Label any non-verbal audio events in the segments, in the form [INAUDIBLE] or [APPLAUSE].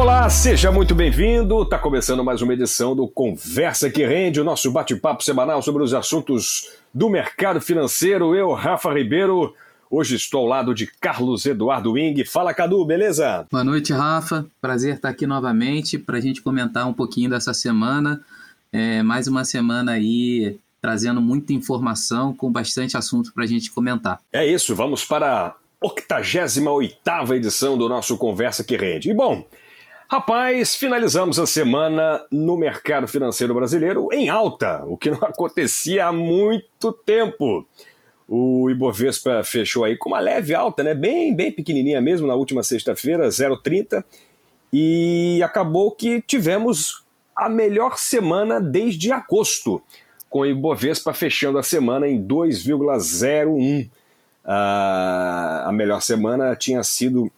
Olá, seja muito bem-vindo. Está começando mais uma edição do Conversa que Rende, o nosso bate-papo semanal sobre os assuntos do mercado financeiro. Eu, Rafa Ribeiro, hoje estou ao lado de Carlos Eduardo Wing. Fala, Cadu, beleza? Boa noite, Rafa. Prazer estar aqui novamente para a gente comentar um pouquinho dessa semana. É, mais uma semana aí trazendo muita informação com bastante assunto para a gente comentar. É isso, vamos para a 88 edição do nosso Conversa que Rende. E bom, Rapaz, finalizamos a semana no mercado financeiro brasileiro em alta, o que não [LAUGHS] acontecia há muito tempo. O Ibovespa fechou aí com uma leve alta, né? Bem, bem pequenininha mesmo na última sexta-feira, 0,30, e acabou que tivemos a melhor semana desde agosto, com o Ibovespa fechando a semana em 2,01. Uh, a melhor semana tinha sido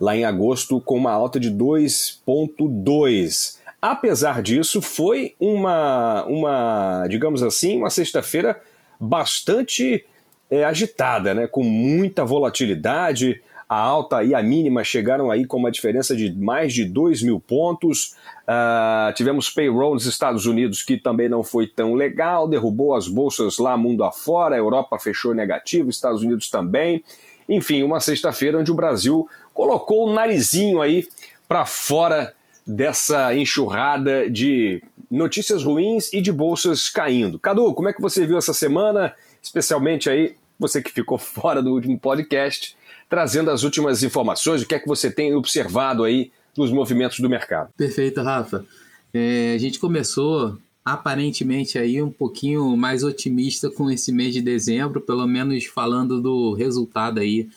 lá em agosto com uma alta de 2,2. Apesar disso, foi uma, uma digamos assim, uma sexta-feira bastante é, agitada, né? com muita volatilidade. A alta e a mínima chegaram aí com uma diferença de mais de 2 mil pontos. Uh, tivemos payroll nos Estados Unidos que também não foi tão legal, derrubou as bolsas lá mundo afora, a Europa fechou negativo, Estados Unidos também. Enfim, uma sexta-feira onde o Brasil colocou o narizinho aí para fora dessa enxurrada de notícias ruins e de bolsas caindo. Cadu, como é que você viu essa semana, especialmente aí você que ficou [LAUGHS] fora do último podcast, trazendo as últimas informações, o que é que você tem observado aí dos movimentos do mercado? Perfeito, Rafa. É, a gente começou aparentemente aí um pouquinho mais otimista com esse mês de dezembro, pelo menos falando do resultado aí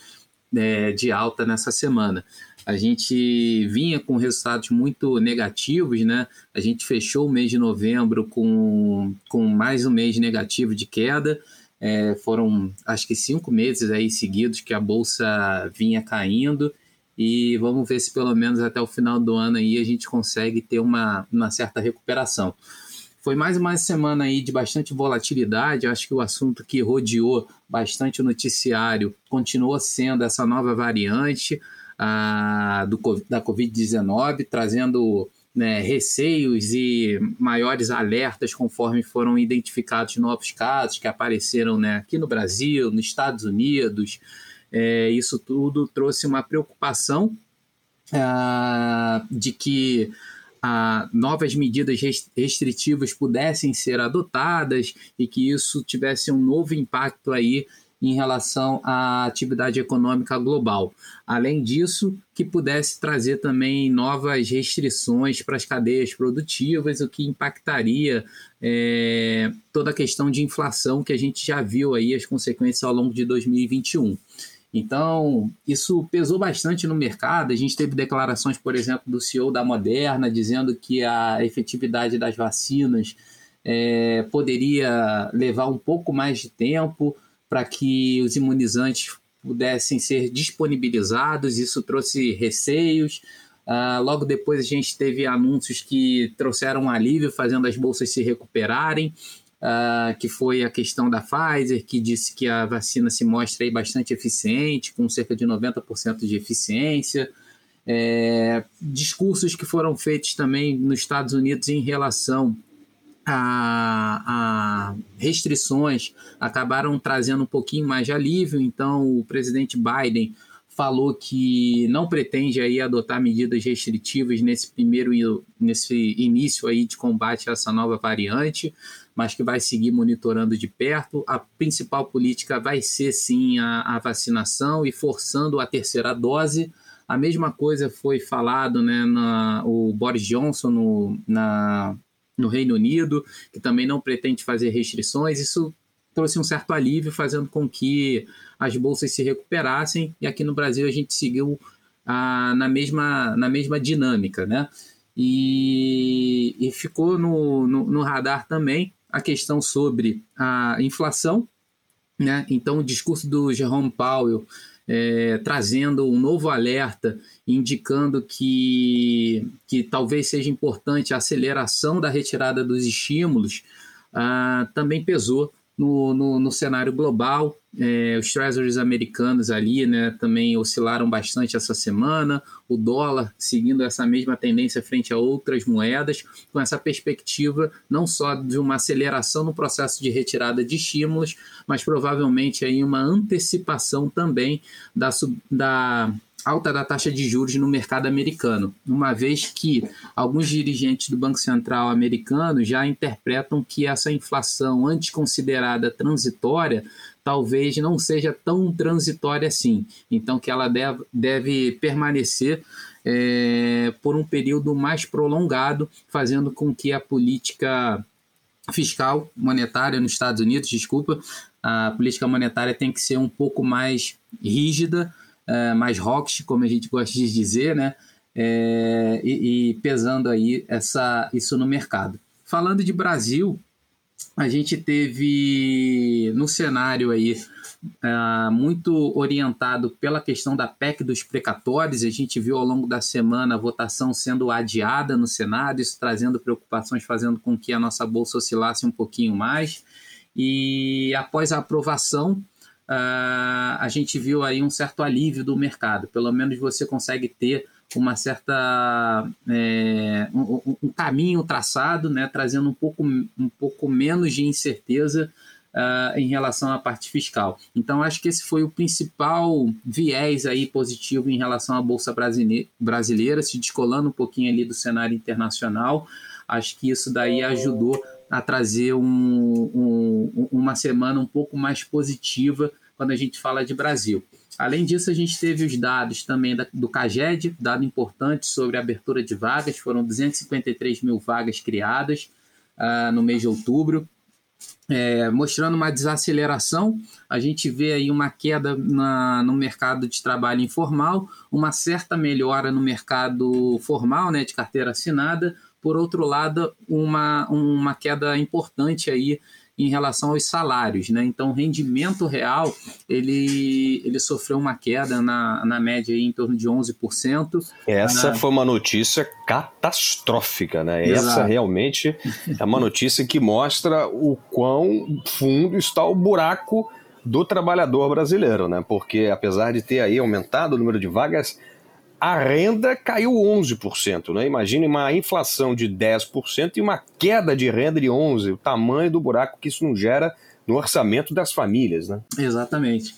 é, de alta nessa semana. A gente vinha com resultados muito negativos, né? A gente fechou o mês de novembro com, com mais um mês negativo de queda. É, foram acho que cinco meses aí seguidos que a bolsa vinha caindo e vamos ver se pelo menos até o final do ano aí a gente consegue ter uma, uma certa recuperação. Foi mais uma semana aí de bastante volatilidade. Acho que o assunto que rodeou bastante o noticiário continua sendo essa nova variante a, do, da Covid-19, trazendo né, receios e maiores alertas conforme foram identificados novos casos que apareceram né, aqui no Brasil, nos Estados Unidos. É, isso tudo trouxe uma preocupação ah, de que novas medidas restritivas pudessem ser adotadas e que isso tivesse um novo impacto aí em relação à atividade econômica global. Além disso, que pudesse trazer também novas restrições para as cadeias produtivas, o que impactaria é, toda a questão de inflação que a gente já viu aí as consequências ao longo de 2021. Então, isso pesou bastante no mercado. A gente teve declarações, por exemplo, do CEO da Moderna dizendo que a efetividade das vacinas é, poderia levar um pouco mais de tempo para que os imunizantes pudessem ser disponibilizados. Isso trouxe receios. Uh, logo depois, a gente teve anúncios que trouxeram alívio, fazendo as bolsas se recuperarem uh, que foi a questão da Pfizer, que disse que a vacina se mostra aí bastante eficiente, com cerca de 90% de eficiência. É, discursos que foram feitos também nos Estados Unidos em relação a, a, restrições acabaram trazendo um pouquinho mais de alívio. Então, o presidente Biden falou que não pretende aí adotar medidas restritivas nesse primeiro nesse início aí de combate a essa nova variante, mas que vai seguir monitorando de perto. A principal política vai ser sim a, a vacinação e forçando a terceira dose. A mesma coisa foi falado, né, na, o Boris Johnson no, na, no Reino Unido, que também não pretende fazer restrições. Isso trouxe um certo alívio, fazendo com que as bolsas se recuperassem, e aqui no Brasil a gente seguiu ah, na, mesma, na mesma dinâmica, né? E, e ficou no, no, no radar também a questão sobre a inflação, né? Então, o discurso do Jerome Powell é, trazendo um novo alerta, indicando que, que talvez seja importante a aceleração da retirada dos estímulos, ah, também pesou no, no, no cenário global. É, os treasuries americanos ali né, também oscilaram bastante essa semana, o dólar seguindo essa mesma tendência frente a outras moedas, com essa perspectiva não só de uma aceleração no processo de retirada de estímulos, mas provavelmente aí uma antecipação também da, da alta da taxa de juros no mercado americano, uma vez que alguns dirigentes do Banco Central americano já interpretam que essa inflação antes considerada transitória talvez não seja tão transitória assim. Então, que ela deve, deve permanecer é, por um período mais prolongado, fazendo com que a política fiscal monetária nos Estados Unidos, desculpa, a política monetária tem que ser um pouco mais rígida, é, mais rocks, como a gente gosta de dizer, né? É, e, e, pesando aí essa, isso no mercado. Falando de Brasil, a gente teve no cenário aí uh, muito orientado pela questão da PEC dos precatórios. A gente viu ao longo da semana a votação sendo adiada no Senado, isso trazendo preocupações, fazendo com que a nossa bolsa oscilasse um pouquinho mais. E após a aprovação, a gente viu aí um certo alívio do mercado. Pelo menos você consegue ter uma certa é, um, um, caminho traçado, né, trazendo um pouco, um pouco menos de incerteza uh, em relação à parte fiscal. Então acho que esse foi o principal viés aí positivo em relação à bolsa brasileira, se descolando um pouquinho ali do cenário internacional. Acho que isso daí ajudou a trazer um, uma semana um pouco mais positiva quando a gente fala de Brasil. Além disso, a gente teve os dados também da, do CAGED, dado importante sobre a abertura de vagas, foram 253 mil vagas criadas uh, no mês de outubro, é, mostrando uma desaceleração. A gente vê aí uma queda na, no mercado de trabalho informal, uma certa melhora no mercado formal, né, de carteira assinada. Por outro lado, uma, uma queda importante aí em relação aos salários, né? Então, o rendimento real, ele, ele sofreu uma queda na, na média aí, em torno de 11%. Essa ah, foi uma notícia catastrófica, né? Exato. Essa realmente é uma notícia que mostra o quão fundo está o buraco do trabalhador brasileiro, né? Porque apesar de ter aí aumentado o número de vagas, a renda caiu 11%. Né? Imagine uma inflação de 10% e uma queda de renda de 11%, o tamanho do buraco que isso não gera no orçamento das famílias. Né? Exatamente.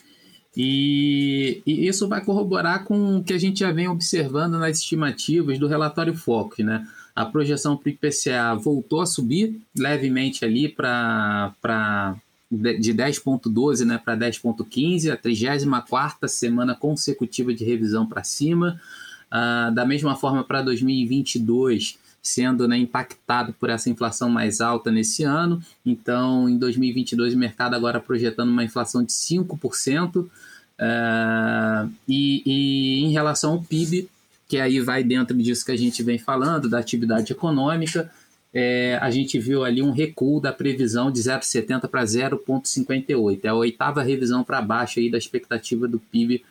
E, e, isso vai corroborar com o que a gente já vem observando nas estimativas do relatório Focus. Né? A projeção para o IPCA voltou a subir levemente ali para de 10,12 né, para 10,15, a 34 semana consecutiva de revisão para cima. Uh, da mesma forma, para 2022, sendo né, impactado por essa inflação mais alta nesse ano. Então, em 2022, o mercado agora projetando uma inflação de 5%. Uh, ah, e, e em relação ao PIB, que aí vai dentro disso que a gente vem falando, da atividade econômica, é, a gente viu ali um recuo da previsão de 0,70 para 0,58. É a oitava revisão para baixo aí da expectativa do PIB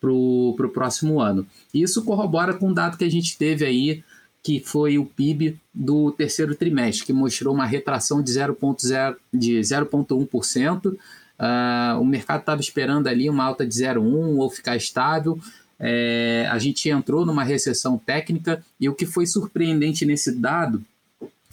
para o próximo ano. Isso corrobora com o um dado que a gente teve aí, que foi o PIB do terceiro trimestre, que mostrou uma retração de 0,1%. De 0,1%. Uh, o mercado estava esperando ali uma alta de 0,1% ou ficar estável. É, a gente entrou numa recessão técnica e o que foi surpreendente nesse dado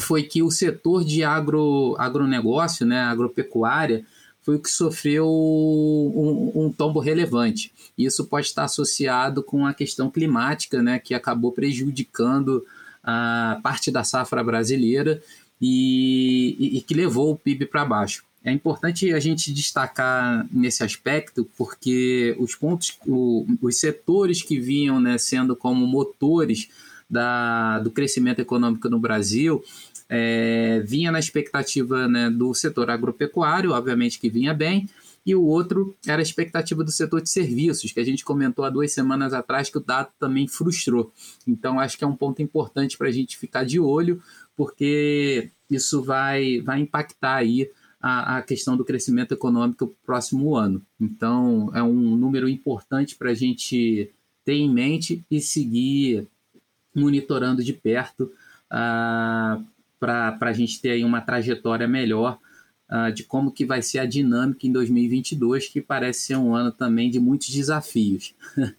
foi que o setor de agro, agronegócio, né, agropecuária, foi o que sofreu um, um, tombo relevante. Isso pode estar associado com a questão climática, né, que acabou prejudicando a parte da safra brasileira e, e, e que levou o PIB para baixo. É importante a gente destacar nesse aspecto, porque os pontos, o, os setores que vinham né, sendo como motores da, do crescimento econômico no Brasil é, vinha na expectativa né, do setor agropecuário, obviamente que vinha bem, e o outro era a expectativa do setor de serviços, que a gente comentou há duas semanas atrás que o dado também frustrou. Então, acho que é um ponto importante para a gente ficar de olho, porque isso vai, vai impactar aí a, questão do crescimento econômico próximo ano. Então, é um número importante para a gente ter em mente e seguir monitorando de perto uh, ah, para a gente ter aí uma trajetória melhor uh, de como que vai ser a dinâmica em 2022, que parece ser um ano também de muitos desafios. [LAUGHS]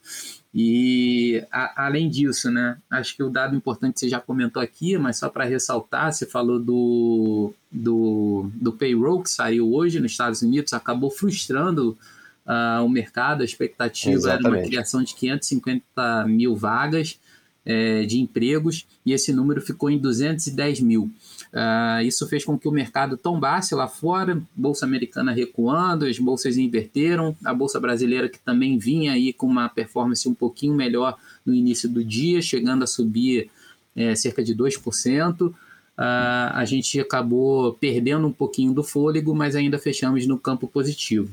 E a, além disso, né, acho que o dado importante você já comentou aqui, mas só para ressaltar, você falou do, do, do payroll que saiu hoje nos Estados Unidos, acabou frustrando uh, o mercado, a expectativa Exatamente. era uma criação de 550 mil vagas é, de empregos e esse número ficou em 210 mil. Uh, isso fez com que o mercado tombasse lá fora, bolsa americana recuando, as bolsas inverteram, a bolsa brasileira que também vinha aí com uma performance um pouquinho melhor no início do dia, chegando a subir é, cerca de 2%. Uh, ah, a gente acabou perdendo um pouquinho do fôlego, mas ainda fechamos no campo positivo.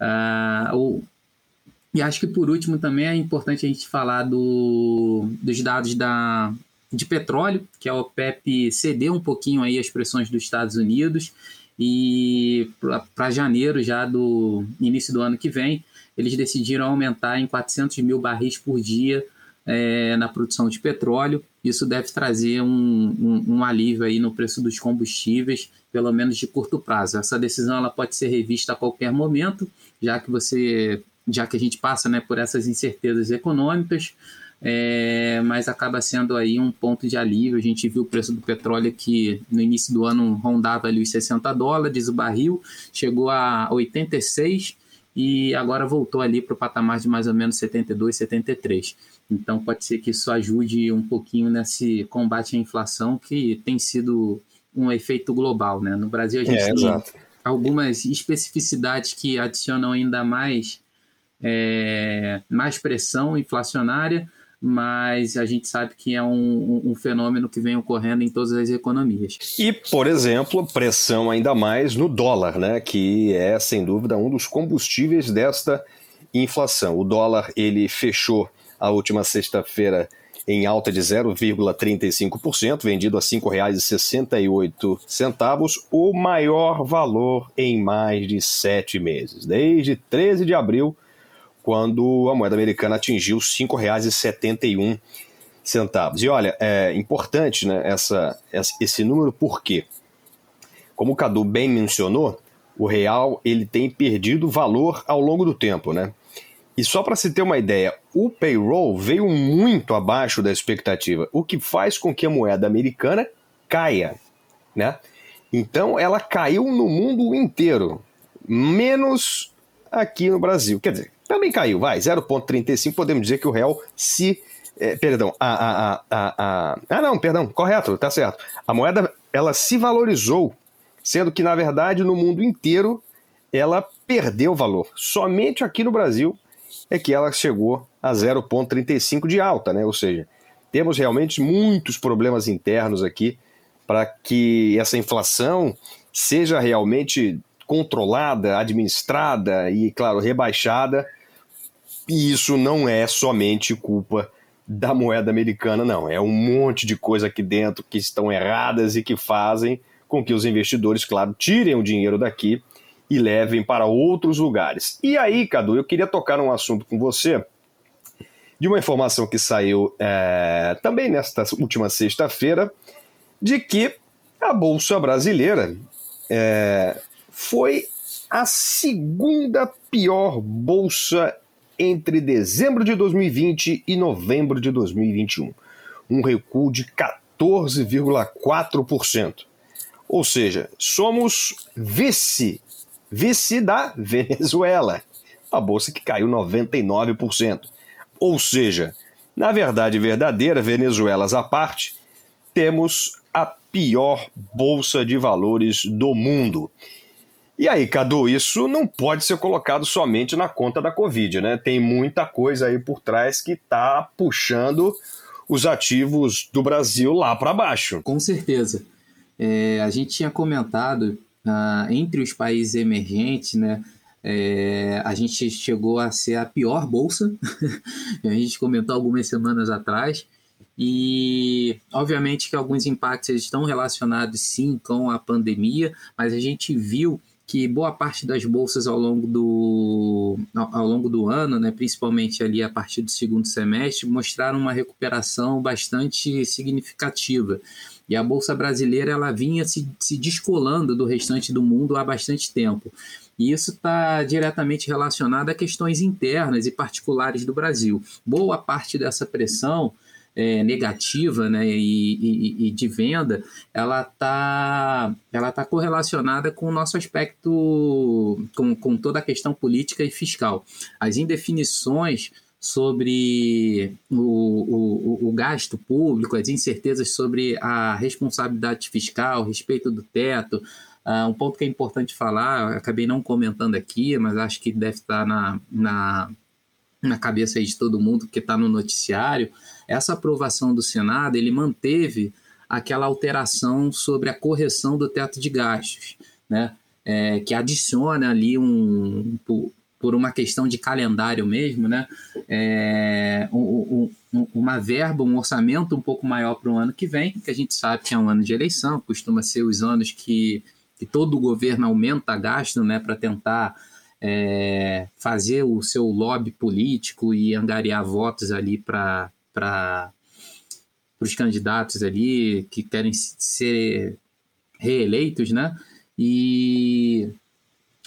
Uh, e acho que por último também é importante a gente falar do, dos dados da, de petróleo, que a OPEP cedeu um pouquinho aí as pressões dos Estados Unidos e para janeiro já do início do ano que vem, eles decidiram aumentar em 400 mil barris por dia é, na produção de petróleo. Isso deve trazer um, um, um, alívio aí no preço dos combustíveis, pelo menos de curto prazo. Essa decisão ela pode ser revista a qualquer momento, já que você, já que a gente passa né, por essas incertezas econômicas é, mas acaba sendo aí um ponto de alívio. A gente viu o preço do petróleo que no início do ano rondava ali os 60 dólares o barril, chegou a 86 e agora voltou ali para o patamar de mais ou menos 72, 73. Então pode ser que isso ajude um pouquinho nesse combate à inflação que tem sido um efeito global, né? No Brasil a gente é, tem exato. algumas especificidades que adicionam ainda mais é, mais pressão inflacionária, mas a gente sabe que é um, um, fenômeno que vem ocorrendo em todas as economias. E, por exemplo, pressão ainda mais no dólar, né, que é sem dúvida um dos combustíveis desta inflação. O dólar ele fechou a última sexta-feira em alta de 0,35%, vendido a R$ 5,68, o maior valor em mais de sete meses. Desde 13 de abril, quando a moeda americana atingiu R$ 5,71. E olha, é importante né, essa, esse número, por quê? Como o Cadu bem mencionou, o real ele tem perdido valor ao longo do tempo, né? E só para se ter uma ideia, o payroll veio muito abaixo da expectativa, o que faz com que a moeda americana caia, né? Então ela caiu no mundo inteiro, menos aqui no Brasil. Quer dizer, também caiu, vai, 0,35, podemos dizer que o real se. É, perdão, a, a, a, a, Ah, não, perdão, correto, tá certo. A moeda ela se valorizou, sendo que, na verdade, no mundo inteiro ela perdeu valor. Somente aqui no Brasil é que ela chegou a 0,35 de alta, né? Ou seja, temos realmente muitos problemas internos aqui para que essa inflação seja realmente controlada, administrada e, claro, rebaixada e isso não é somente culpa da moeda americana, não. É um monte de coisa aqui dentro que estão erradas e que fazem com que os investidores, claro, tirem o dinheiro daqui e levem para outros lugares. E aí, Cadu, eu queria tocar um assunto com você de uma informação que saiu é, também nesta última sexta-feira, de que a Bolsa Brasileira é, foi a segunda pior bolsa entre dezembro de 2020 e novembro de 2021, um recuo de 14,4%. Ou seja, somos vice, vice da [LAUGHS] Venezuela, a bolsa que caiu 99%. Ou seja, na verdade verdadeira, Venezuelas à parte, temos a pior bolsa de valores do mundo. E aí, Cadu, isso não pode ser colocado somente na conta da Covid, né? Tem muita coisa aí por trás que está puxando os ativos do Brasil lá para baixo. Com certeza. É, a gente tinha comentado ah, entre os países emergentes, né? É, a gente chegou a ser a pior bolsa. [LAUGHS] a gente comentou algumas semanas atrás. E obviamente que alguns impactos estão relacionados sim com a pandemia, mas a gente viu que boa parte das bolsas ao longo do, ao, longo do ano, né, principalmente ali a partir do segundo semestre, mostraram uma recuperação bastante significativa. E a Bolsa Brasileira ela vinha se, se descolando do restante do mundo há bastante tempo. E isso está diretamente relacionado a questões internas e particulares do Brasil. Boa parte dessa pressão é, negativa né, e, e, e, de venda, ela está ela tá correlacionada com o nosso aspecto, com, com toda a questão política e fiscal. As indefinições sobre o, o, o, gasto público, as incertezas sobre a responsabilidade fiscal, respeito do teto. Uh, um ponto que é importante falar, acabei não comentando aqui, mas acho que deve estar na, na, na cabeça de todo mundo que está no noticiário. Essa aprovação do Senado, ele manteve aquela alteração sobre a correção do teto de gastos, né? É, que adiciona ali um, por uma questão de calendário mesmo, né? É, um, um, uma verba, um orçamento um pouco maior para o ano que vem, que a gente sabe que é um ano de eleição, costuma ser os anos que, que todo governo aumenta gasto né, para tentar é, fazer o seu lobby político e angariar votos ali para os candidatos ali que querem ser reeleitos, né? E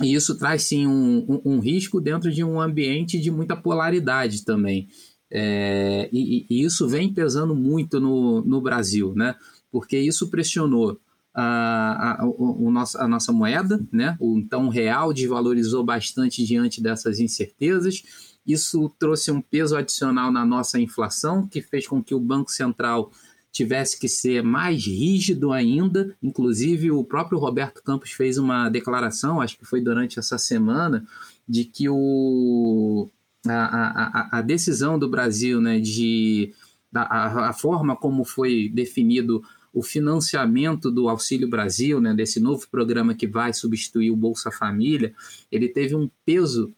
e isso traz sim um, um, um, risco dentro de um ambiente de muita polaridade também. É, e, e, isso vem pesando muito no, no Brasil, né? Porque isso pressionou a, a, o, o nosso, a nossa moeda, né? O então real desvalorizou bastante diante dessas incertezas. Isso trouxe um peso adicional na nossa inflação, que fez com que o Banco Central tivesse que ser mais rígido ainda. Inclusive, o próprio Roberto Campos fez uma declaração, acho que foi durante essa semana, de que o, a, a, a decisão do Brasil né, de a, a forma como foi definido o financiamento do Auxílio Brasil, né, desse novo programa que vai substituir o Bolsa Família, ele teve um peso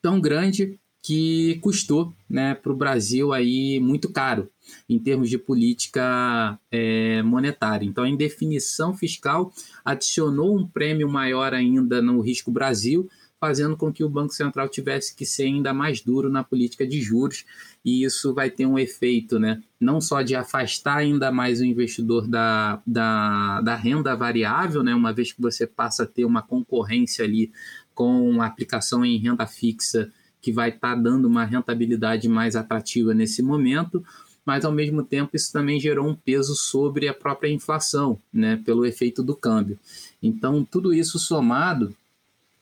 tão grande que custou né, para o Brasil aí muito caro em termos de política é, monetária. Então, a indefinição fiscal adicionou um prêmio maior ainda no risco Brasil, fazendo com que o Banco Central tivesse que ser ainda mais duro na política de juros, e isso vai ter um efeito, né, não só de afastar ainda mais o investidor da, da, da renda variável, né, uma vez que você passa a ter uma concorrência ali com a aplicação em renda fixa que vai estar tá dando uma rentabilidade mais atrativa nesse momento, mas ao mesmo tempo isso também gerou um peso sobre a própria inflação, né, pelo efeito do câmbio. Então, tudo isso somado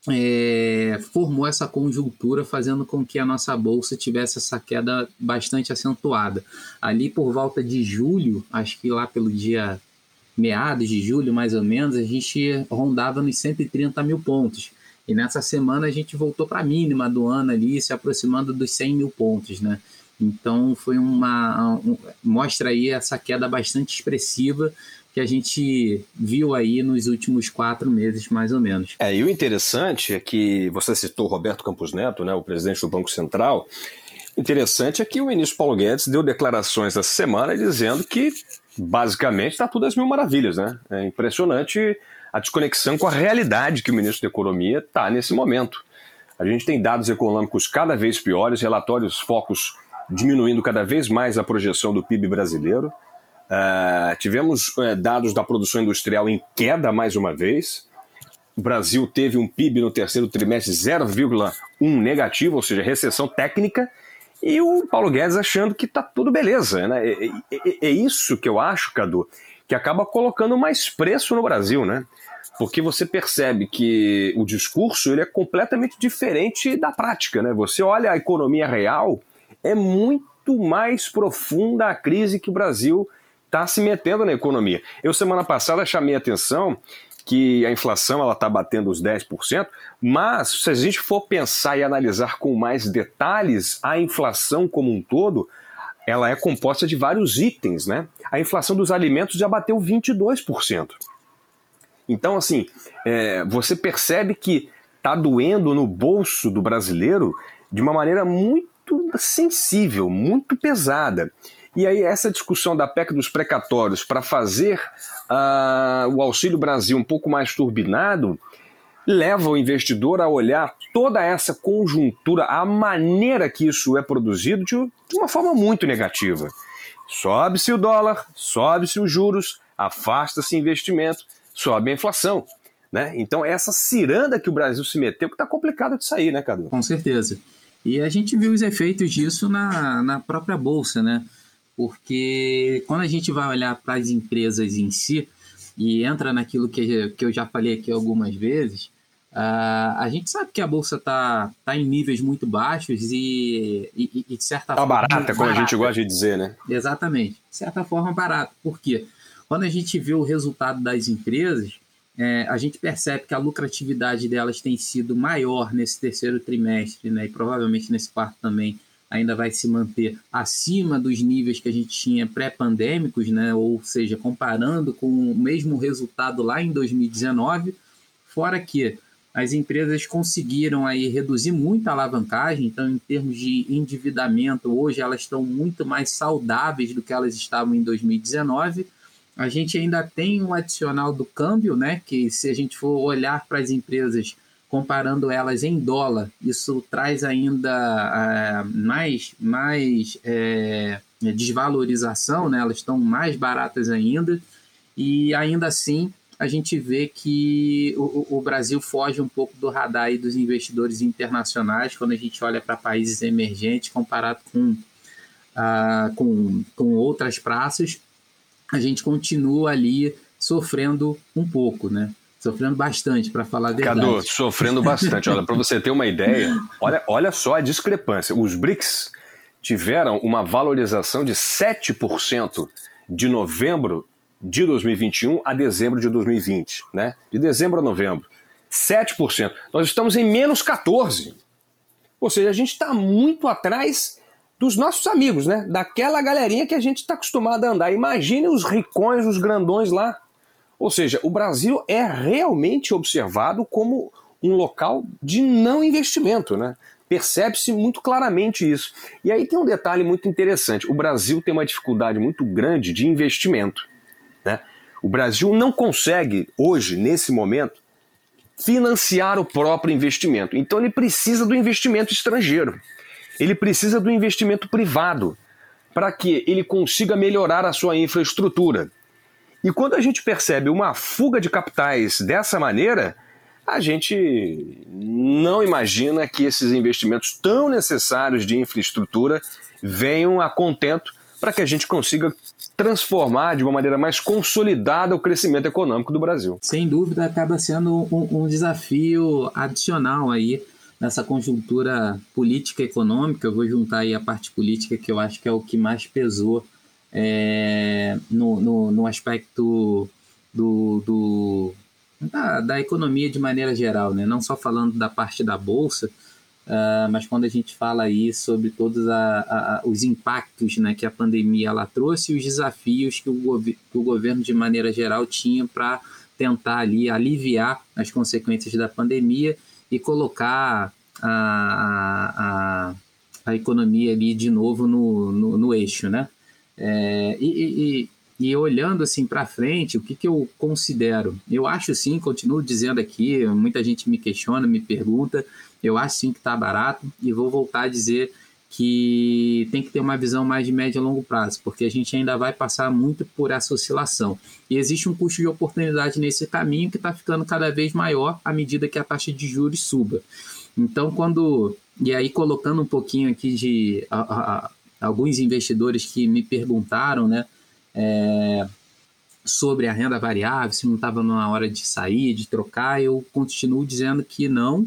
é, formou essa conjuntura, fazendo com que a nossa bolsa tivesse essa queda bastante acentuada. Ali por volta de julho, acho que lá pelo dia meados de julho, mais ou menos, a gente rondava nos 130 mil pontos. E nessa semana a gente voltou para a mínima do ano ali, se aproximando dos 100 mil pontos, né? Então foi uma. Um, mostra aí essa queda bastante expressiva que a gente viu aí nos últimos quatro meses, mais ou menos. É, e o interessante é que você citou Roberto Campos Neto, né, o presidente do Banco Central. Interessante é que o ministro Paulo Guedes deu declarações essa semana dizendo que basicamente está tudo às mil maravilhas, né? É impressionante a desconexão com a realidade que o ministro da Economia está nesse momento. A gente tem dados econômicos cada vez piores, relatórios focos diminuindo cada vez mais a projeção do PIB brasileiro. Uh, tivemos uh, dados da produção industrial em queda mais uma vez. O Brasil teve um PIB no terceiro trimestre 0,1 negativo, ou seja, recessão técnica. E o Paulo Guedes achando que está tudo beleza. Né? É, é, é, é isso que eu acho, Cadu, que acaba colocando mais preço no Brasil, né? porque você percebe que o discurso ele é completamente diferente da prática. Né? Você olha a economia real, é muito mais profunda a crise que o Brasil está se metendo na economia. Eu, semana passada, chamei a atenção que a inflação está batendo os 10%, mas se a gente for pensar e analisar com mais detalhes a inflação como um todo, ela é composta de vários itens, né? A inflação dos alimentos já bateu 22%. Então, assim, é, você percebe que está doendo no bolso do brasileiro de uma maneira muito sensível, muito pesada. E aí, essa discussão da PEC dos precatórios para fazer uh, o Auxílio Brasil um pouco mais turbinado leva o investidor a olhar toda essa conjuntura, a maneira que isso é produzido, de, uma forma muito negativa. Sobe-se o dólar, sobe-se os juros, afasta-se investimento, sobe a inflação. Né? Então, essa ciranda que o Brasil se meteu, que está complicado de sair, né, Cadu? Com certeza. E a gente viu os efeitos disso na, na própria Bolsa, né? Porque quando a gente vai olhar para as empresas em si, e entra naquilo que, que eu já falei aqui algumas vezes, Uh, a gente sabe que a bolsa está tá em níveis muito baixos e, e, e de certa tá forma. Está barata, como barata. a gente gosta de dizer, né? Exatamente. De certa forma, barato. Por quê? Quando a gente vê o resultado das empresas, é, a gente percebe que a lucratividade delas tem sido maior nesse terceiro trimestre, né? E provavelmente nesse quarto também ainda vai se manter acima dos níveis que a gente tinha pré-pandêmicos, né? Ou seja, comparando com o mesmo resultado lá em 2019, fora que as empresas conseguiram aí reduzir muito a alavancagem, então em termos de endividamento, hoje elas estão muito mais saudáveis do que elas estavam em 2019. A gente ainda tem um adicional do câmbio, né, que se a gente for olhar para as empresas comparando elas em dólar, isso traz ainda uh, mais, mais é, desvalorização, né? elas estão mais baratas ainda, e ainda assim a gente vê que o, o Brasil foge um pouco do radar dos investidores internacionais quando a gente olha para países emergentes comparado com, uh, com, com outras praças. A gente continua ali sofrendo um pouco, né? Sofrendo bastante, para falar a verdade. Cadu, sofrendo bastante. Olha, para você ter uma ideia, olha, olha só a discrepância. Os BRICS tiveram uma valorização de 7% de novembro de 2021 a dezembro de 2020, né? De dezembro a novembro. 7%. Nós estamos em menos 14%. Ou seja, a gente está muito atrás dos nossos amigos, né? Daquela galerinha que a gente está acostumado a andar. Imagine os ricões, os grandões lá. Ou seja, o Brasil é realmente observado como um local de não investimento, né? Percebe-se muito claramente isso. E aí tem um detalhe muito interessante: o Brasil tem uma dificuldade muito grande de investimento. Né? O Brasil não consegue, hoje, nesse momento, financiar o próprio investimento. Então ele precisa do investimento estrangeiro. Ele precisa do investimento privado para que ele consiga melhorar a sua infraestrutura. E quando a gente percebe uma fuga de capitais dessa maneira, a gente não imagina que esses investimentos tão necessários de infraestrutura venham a contento para que a gente consiga transformar de uma maneira mais consolidada o crescimento econômico do Brasil. Sem dúvida, acaba sendo um, um desafio adicional aí nessa conjuntura política econômica. Eu vou juntar aí a parte política, que eu acho que é o que mais pesou é, no, no, no, aspecto do, do da, da, economia de maneira geral, né? não só falando da parte da Bolsa, Uh, mas quando a gente fala aí sobre todos a, a, os impactos né, que a pandemia ela trouxe e os desafios que o, que o governo, de maneira geral, tinha para tentar ali aliviar as consequências da pandemia e colocar a, a, a economia ali de novo no, no, no eixo, né? É, e, e, e, olhando assim para frente, o que, que eu considero? Eu acho sim, continuo dizendo aqui, muita gente me questiona, me pergunta, eu acho sim que está barato e vou voltar a dizer que tem que ter uma visão mais de médio e longo prazo, porque a gente ainda vai passar muito por essa oscilação. E existe um custo de oportunidade nesse caminho que está ficando cada vez maior à medida que a taxa de juros suba. Então, quando. E aí, colocando um pouquinho aqui de a, a, alguns investidores que me perguntaram, né? É, sobre a renda variável, se não estava na hora de sair, de trocar, eu continuo dizendo que não,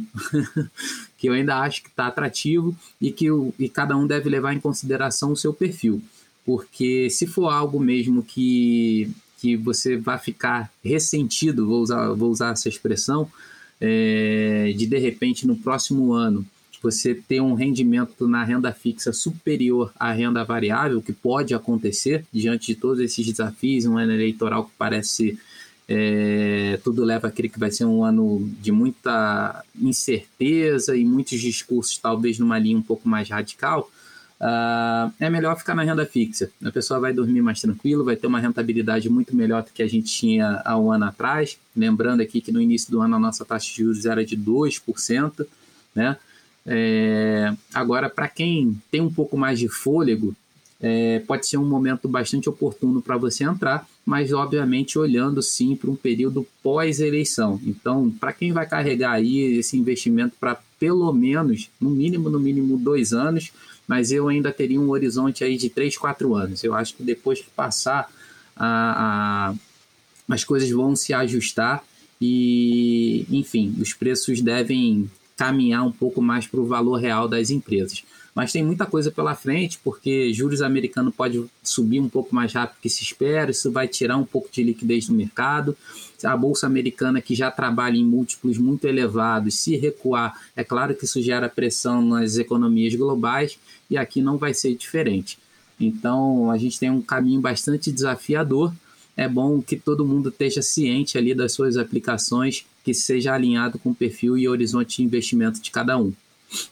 [LAUGHS] que eu ainda acho que está atrativo e que o, e cada um deve levar em consideração o seu perfil. Porque se for algo mesmo que, que você vai ficar ressentido, vou usar, vou usar essa expressão, é, de de repente no próximo ano você ter um rendimento na renda fixa superior à renda variável, que pode acontecer diante de todos esses desafios, um ano eleitoral que parece é, tudo leva a crer que vai ser um ano de muita incerteza e muitos discursos, talvez numa linha um pouco mais radical. Uh, é melhor ficar na renda fixa. A pessoa vai dormir mais tranquilo, vai ter uma rentabilidade muito melhor do que a gente tinha há um ano atrás. Lembrando aqui que no início do ano a nossa taxa de juros era de 2%, né? É, agora, para quem tem um pouco mais de fôlego, é, pode ser um momento bastante oportuno para você entrar, mas obviamente olhando sim para um período pós-eleição. Então, para quem vai carregar aí esse investimento para pelo menos, no mínimo, no mínimo dois anos, mas eu ainda teria um horizonte aí de três, quatro anos. Eu acho que depois que passar, a, a as coisas vão se ajustar e, enfim, os preços devem caminhar um pouco mais para o valor real das empresas mas tem muita coisa pela frente, porque juros americano pode subir um pouco mais rápido que se espera, isso vai tirar um pouco de liquidez do mercado. A bolsa americana, que já trabalha em múltiplos muito elevados, se recuar, é claro que isso gera pressão nas economias globais e aqui não vai ser diferente. Então, a gente tem um caminho bastante desafiador. É bom que todo mundo esteja ciente ali das suas aplicações, que seja alinhado com o perfil e horizonte de investimento de cada um.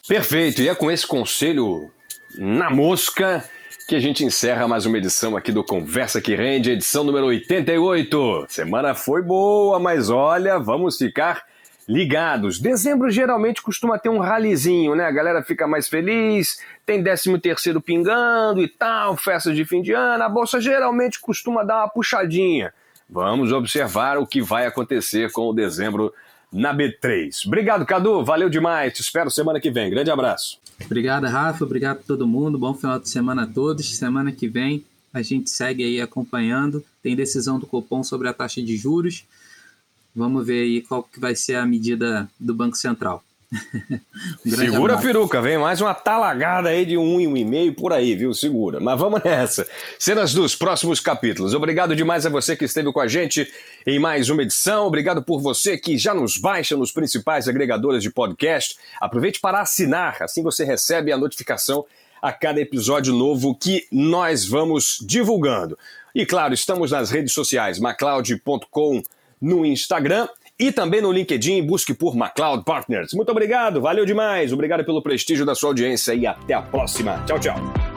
Perfeito, e é com esse conselho na mosca que a gente encerra mais uma edição aqui do Conversa que Rende, edição número 88. Semana foi boa, mas olha, vamos ficar ligados. Dezembro geralmente costuma ter um ralizinho, né? A galera fica mais feliz, tem 13 terceiro pingando e tal, festa de fim de ano, a bolsa geralmente costuma dar uma puxadinha. Vamos observar o que vai acontecer com o dezembro na B3. Obrigado, Cadu. Valeu demais. Te espero semana que vem. Grande abraço. Obrigado, Rafa. Obrigado a todo mundo. Bom final de semana a todos. Semana que vem a gente segue aí acompanhando. Tem decisão do Copom sobre a taxa de juros. Vamos ver aí qual que vai ser a medida do Banco Central. Um Segura a peruca, vem mais uma talagada aí de um e um e meio por aí, viu? Segura. Mas vamos nessa. Cenas dos próximos capítulos. Obrigado demais a você que esteve com a gente em mais uma edição. Obrigado por você que já nos baixa nos principais agregadores de podcast. Aproveite para assinar, assim você recebe a notificação a cada episódio novo que nós vamos divulgando. E claro, estamos nas redes sociais, macleod.com no Instagram e também no LinkedIn, busque por MacLeod Partners. Muito obrigado, valeu demais. Obrigado pelo prestígio da sua audiência e até a próxima. Tchau, tchau.